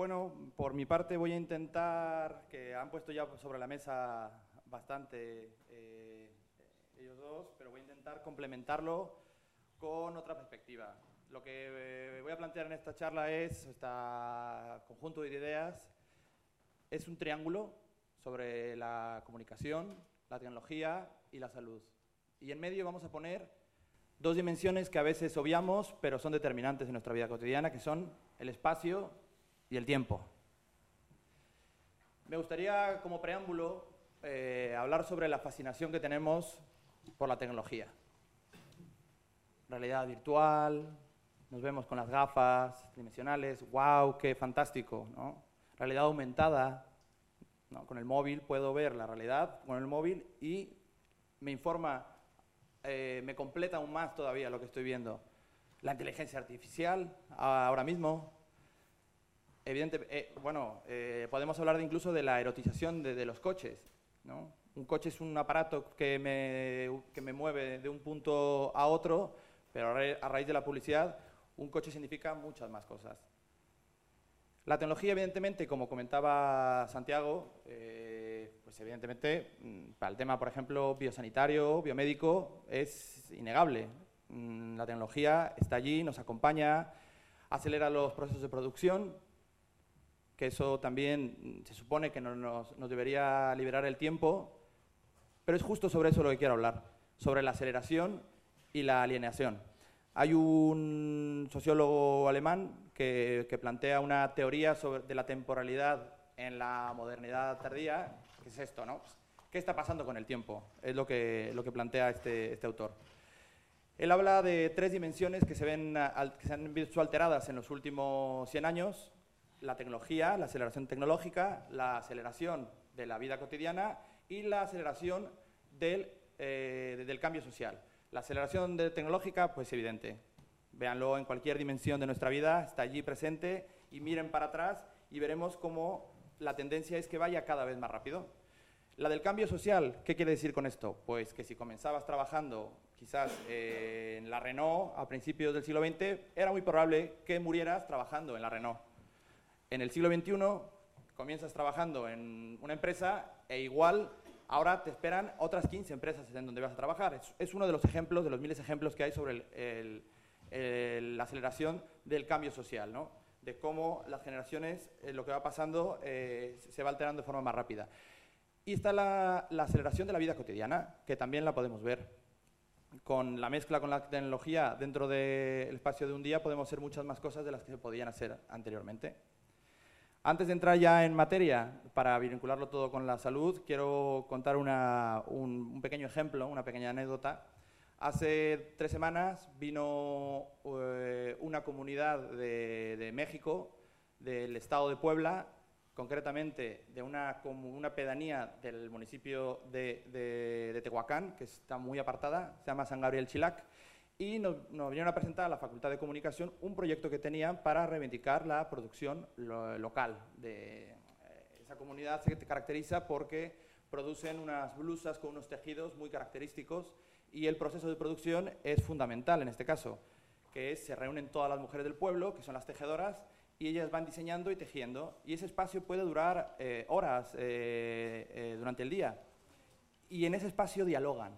Bueno, por mi parte voy a intentar, que han puesto ya sobre la mesa bastante eh, ellos dos, pero voy a intentar complementarlo con otra perspectiva. Lo que eh, voy a plantear en esta charla es, este conjunto de ideas, es un triángulo sobre la comunicación, la tecnología y la salud. Y en medio vamos a poner dos dimensiones que a veces obviamos, pero son determinantes en nuestra vida cotidiana, que son el espacio y el tiempo. Me gustaría, como preámbulo, eh, hablar sobre la fascinación que tenemos por la tecnología. Realidad virtual, nos vemos con las gafas dimensionales, wow, qué fantástico. Realidad aumentada, con el móvil puedo ver la realidad con el móvil y me informa, eh, me completa aún más todavía lo que estoy viendo. La inteligencia artificial, ahora mismo, evidente, eh, bueno, eh, podemos hablar incluso de la erotización de, los coches. ¿no? Un coche es un aparato que me, que me mueve de un punto a otro, pero a raíz de la publicidad, un coche significa muchas más cosas. La tecnología, evidentemente, como comentaba Santiago, eh, pues evidentemente mm, para el tema, por ejemplo, biosanitario, biomédico, es innegable. Mm, la tecnología está allí, nos acompaña, acelera los procesos de producción, que eso también mm, se supone que nos, nos debería liberar el tiempo, pero es justo sobre eso lo que quiero hablar, sobre la aceleración y la alienación. Hay un sociólogo alemán que, plantea una teoría sobre, de la temporalidad en la modernidad tardía, que es esto, ¿no? ¿Qué está pasando con el tiempo? Es lo que, lo que plantea este, este autor. Él habla de tres dimensiones que se, ven, que se han visto alteradas en los últimos 100 años, la tecnología, la aceleración tecnológica, la aceleración de la vida cotidiana y la aceleración del, eh, del cambio social. La aceleración tecnológica, pues evidente, Véanlo en cualquier dimensión de nuestra vida, está allí presente y miren para atrás y veremos cómo la tendencia es que vaya cada vez más rápido. La del cambio social, ¿qué quiere decir con esto? Pues que si comenzabas trabajando quizás en la Renault a principios del siglo XX, era muy probable que murieras trabajando en la Renault. En el siglo XXI comienzas trabajando en una empresa e igual ahora te esperan otras 15 empresas en donde vas a trabajar. Es, uno de los ejemplos, de los miles de ejemplos que hay sobre el la aceleración del cambio social, ¿no? de cómo las generaciones, eh, lo que va pasando, eh, se va alterando de forma más rápida. Y está la, aceleración de la vida cotidiana, que también la podemos ver. Con la mezcla con la tecnología dentro del espacio de un día podemos hacer muchas más cosas de las que se podían hacer anteriormente. Antes de entrar ya en materia, para vincularlo todo con la salud, quiero contar un, un pequeño ejemplo, una pequeña anécdota. Hace tres semanas vino eh, una comunidad de, México, del estado de Puebla, concretamente de una, una pedanía del municipio de, Tehuacán, que está muy apartada, se llama San Gabriel Chilac, y nos, nos, vinieron a presentar a la Facultad de Comunicación un proyecto que tenían para reivindicar la producción local. De, eh, esa comunidad se caracteriza porque producen unas blusas con unos tejidos muy característicos y el proceso de producción es fundamental en este caso, que es se reúnen todas las mujeres del pueblo, que son las tejedoras, y ellas van diseñando y tejiendo, y ese espacio puede durar eh, horas eh, eh, durante el día. Y en ese espacio dialogan,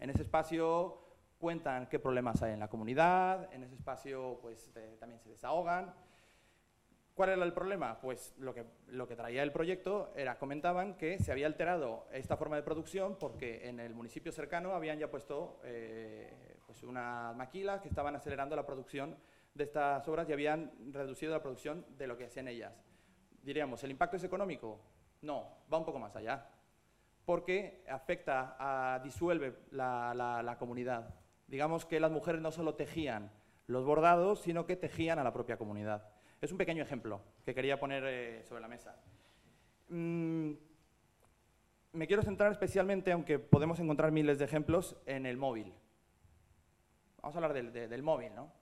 en ese espacio cuentan qué problemas hay en la comunidad, en ese espacio pues también se desahogan, ¿Cuál era el problema? Pues lo que, lo que traía el proyecto era, comentaban que se había alterado esta forma de producción porque en el municipio cercano habían ya puesto eh, pues unas maquilas que estaban acelerando la producción de estas obras y habían reducido la producción de lo que hacían ellas. Diríamos, ¿el impacto es económico? No, va un poco más allá, porque afecta, a, disuelve la, la comunidad. Digamos que las mujeres no solo tejían los bordados, sino que tejían a la propia comunidad. Es un pequeño ejemplo que quería poner eh, sobre la mesa. Mm, me quiero centrar especialmente, aunque podemos encontrar miles de ejemplos, en el móvil. Vamos a hablar del, móvil, ¿no?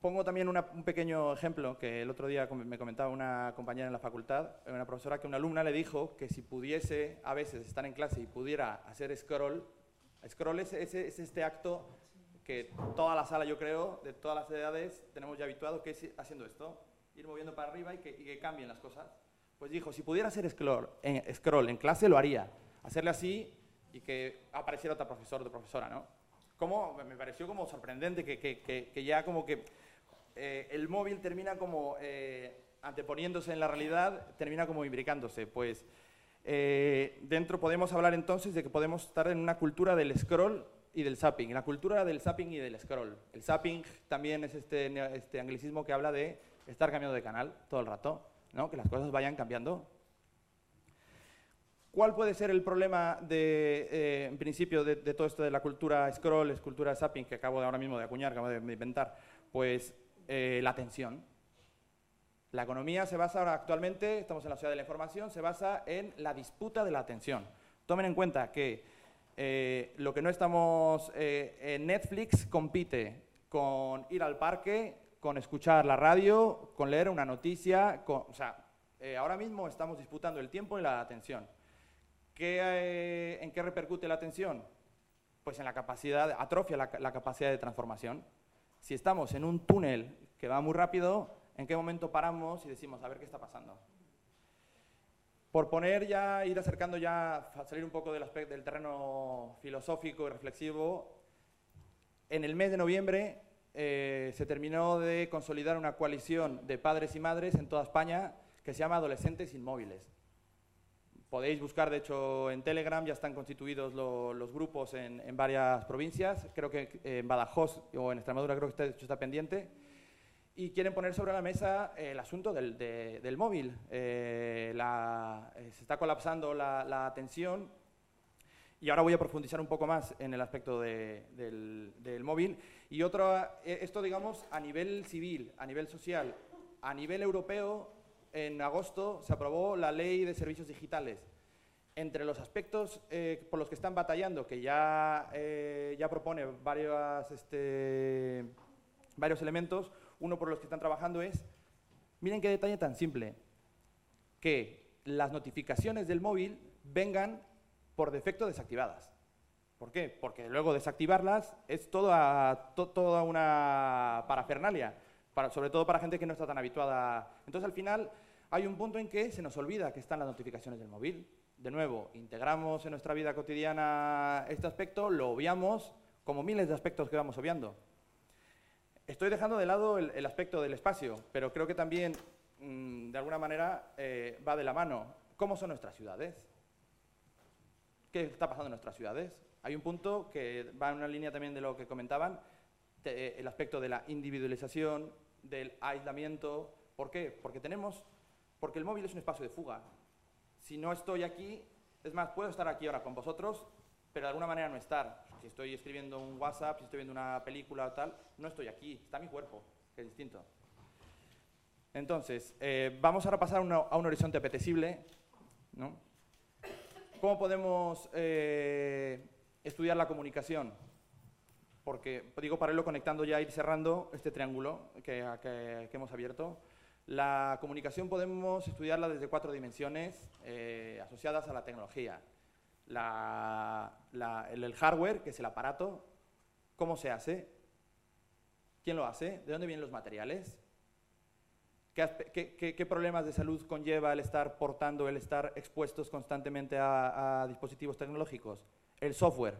Pongo también un pequeño ejemplo que el otro día me comentaba una compañera en la facultad, una profesora, que una alumna le dijo que si pudiese a veces estar en clase y pudiera hacer scroll, scroll es este acto que toda la sala, yo creo, de todas las edades, tenemos ya habituado que es haciendo esto. ir moviendo para arriba y que, cambien las cosas. Pues dijo, si pudiera hacer scroll en, clase, lo haría. Hacerle así y que apareciera otro profesor o profesora, ¿no? Como, me pareció como sorprendente que ya como que eh, el móvil termina como eh, anteponiéndose en la realidad, termina como imbricándose. Pues eh, dentro podemos hablar entonces de que podemos estar en una cultura del scroll y del zapping, la cultura del zapping y del scroll. El zapping también es este, este anglicismo que habla de estar cambiando de canal todo el rato, que las cosas vayan cambiando. ¿Cuál puede ser el problema de, en principio de, todo esto de la cultura scroll, cultura zapping que acabo de ahora mismo de acuñar, acabo de inventar? Pues eh, la atención. La economía se basa ahora actualmente, estamos en la ciudad de la información, se basa en la disputa de la atención. Tomen en cuenta que eh, lo que no estamos, eh, en Netflix compite con ir al parque, con escuchar la radio, con leer una noticia, o sea, ahora mismo estamos disputando el tiempo y la atención. ¿En qué repercute la atención? Pues en la capacidad, atrofia la capacidad de transformación. Si estamos en un túnel que va muy rápido, ¿en qué momento paramos y decimos, a ver qué está pasando? Por poner ya, ir acercando ya, salir un poco del, aspecto, del terreno filosófico y reflexivo, en el mes de noviembre eh, se terminó de consolidar una coalición de padres y madres en toda España que se llama Adolescentes Inmóviles. Podéis buscar, de hecho, en Telegram, ya están constituidos los grupos en, varias provincias. Creo que en Badajoz o en Extremadura creo que está, está pendiente. Y quieren poner sobre la mesa el asunto del, del móvil. Eh, eh, se está colapsando la, la, atención. Y ahora voy a profundizar un poco más en el aspecto del, del móvil. Y otro, eh, esto digamos a nivel civil, a nivel social, a nivel europeo en agosto se aprobó la ley de servicios digitales. Entre los aspectos eh, por los que están batallando, que ya, eh, ya propone varios, este, varios elementos, uno por los que están trabajando es, miren qué detalle tan simple, que las notificaciones del móvil vengan por defecto desactivadas. ¿Por qué? Porque luego desactivarlas es toda, una parafernalia sobre todo para gente que no está tan habituada. Entonces, al final, hay un punto en que se nos olvida que están las notificaciones del móvil. De nuevo, integramos en nuestra vida cotidiana este aspecto, lo obviamos, como miles de aspectos que vamos obviando. Estoy dejando de lado el, aspecto del espacio, pero creo que también, mm, de alguna manera, eh, va de la mano. ¿Cómo son nuestras ciudades? ¿Qué está pasando en nuestras ciudades? Hay un punto que va en una línea también de lo que comentaban, el aspecto de la individualización, del aislamiento. ¿Por qué? Porque tenemos, porque el móvil es un espacio de fuga. Si no estoy aquí, es más, puedo estar aquí ahora con vosotros, pero de alguna manera no estar. Si estoy escribiendo un WhatsApp, si estoy viendo una película o tal, no estoy aquí, está mi cuerpo, que es distinto. Entonces, eh, vamos ahora a pasar a un horizonte apetecible. ¿no? ¿Cómo podemos eh, estudiar la comunicación? porque, digo, para irlo conectando ya, ir cerrando este triángulo que, hemos abierto. La comunicación podemos estudiarla desde cuatro dimensiones eh, asociadas a la tecnología. El, hardware, que es el aparato, cómo se hace, quién lo hace, de dónde vienen los materiales, qué, problemas de salud conlleva el estar portando, el estar expuestos constantemente a dispositivos tecnológicos, el software,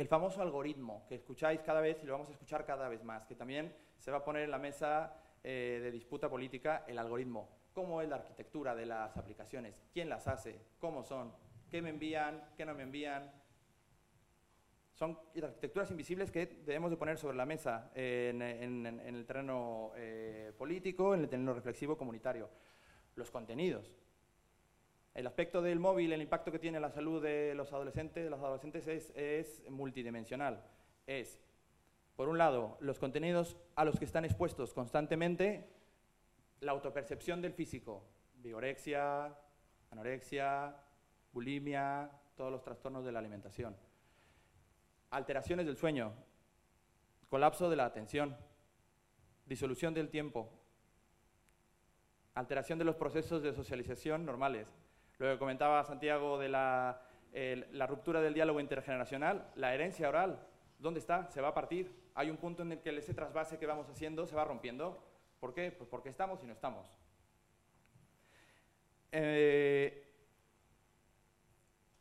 el famoso algoritmo que escucháis cada vez y lo vamos a escuchar cada vez más, que también se va a poner en la mesa eh, de disputa política el algoritmo. ¿Cómo es la arquitectura de las aplicaciones? ¿Quién las hace? ¿Cómo son? ¿Qué me envían? ¿Qué no me envían? Son arquitecturas invisibles que debemos de poner sobre la mesa en, el terreno eh, político, en el terreno reflexivo comunitario. Los contenidos. El aspecto del móvil, el impacto que tiene en la salud de los adolescentes, de los adolescentes es, multidimensional. Es, por un lado, los contenidos a los que están expuestos constantemente, la autopercepción del físico, vigorexia, anorexia, bulimia, todos los trastornos de la alimentación. Alteraciones del sueño, colapso de la atención, disolución del tiempo, alteración de los procesos de socialización normales, lo que comentaba Santiago de la, ruptura del diálogo intergeneracional, la herencia oral, ¿dónde está? Se va a partir. Hay un punto en el que ese trasvase que vamos haciendo se va rompiendo. ¿Por qué? Pues porque estamos y no estamos. Eh,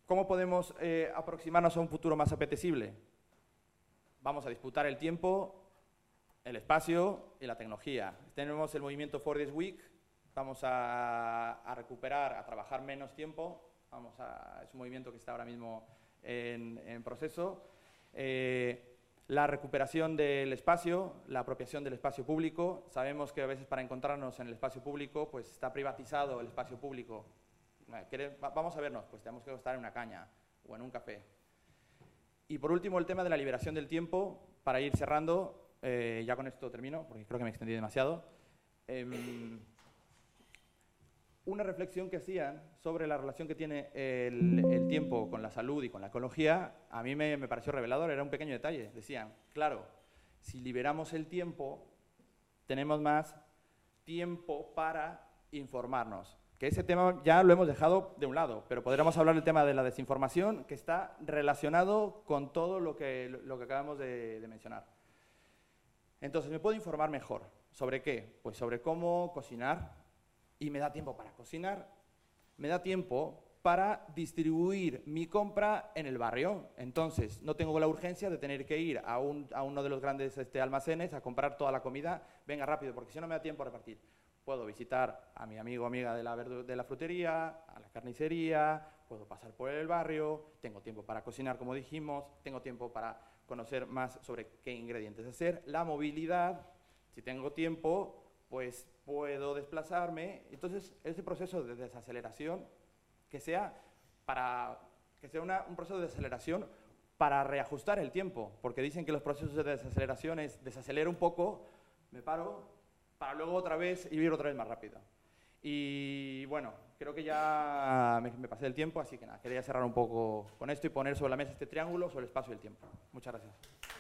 ¿Cómo podemos eh, aproximarnos a un futuro más apetecible? Vamos a disputar el tiempo, el espacio y la tecnología. Tenemos el movimiento For This Week, vamos a, recuperar, a trabajar menos tiempo, vamos a, es un movimiento que está ahora mismo en, proceso. Eh, la recuperación del espacio, la apropiación del espacio público. Sabemos que a veces para encontrarnos en el espacio público, pues está privatizado el espacio público. Vamos a vernos, pues tenemos que estar en una caña o en un café. Y por último, el tema de la liberación del tiempo, para ir cerrando, eh, ya con esto termino, porque creo que me extendí demasiado. Em, una reflexión que hacían sobre la relación que tiene el, tiempo con la salud y con la ecología, a mí me, pareció revelador, era un pequeño detalle. Decían, claro, si liberamos el tiempo, tenemos más tiempo para informarnos. Que ese tema ya lo hemos dejado de un lado, pero podríamos hablar del tema de la desinformación, que está relacionado con todo lo que, lo que acabamos de mencionar. Entonces, ¿me puedo informar mejor? ¿Sobre qué? Pues sobre cómo cocinar, y me da tiempo para cocinar, me da tiempo para distribuir mi compra en el barrio. Entonces, no tengo la urgencia de tener que ir a, uno de los grandes este, almacenes a comprar toda la comida. Venga rápido, porque si no me da tiempo a repartir. Puedo visitar a mi amigo o amiga de la, de la frutería, a la carnicería, puedo pasar por el barrio, tengo tiempo para cocinar, como dijimos, tengo tiempo para conocer más sobre qué ingredientes hacer. La movilidad, si tengo tiempo, pues puedo desplazarme. Entonces, ese proceso de desaceleración, que sea, para, que sea un proceso de desaceleración para reajustar el tiempo, porque dicen que los procesos de desaceleración es desacelero un poco, me paro, para luego otra vez y ir otra vez más rápido. Y bueno, creo que ya me, me, pasé el tiempo, así que nada, quería cerrar un poco con esto y poner sobre la mesa este triángulo sobre el espacio y el tiempo. Muchas gracias.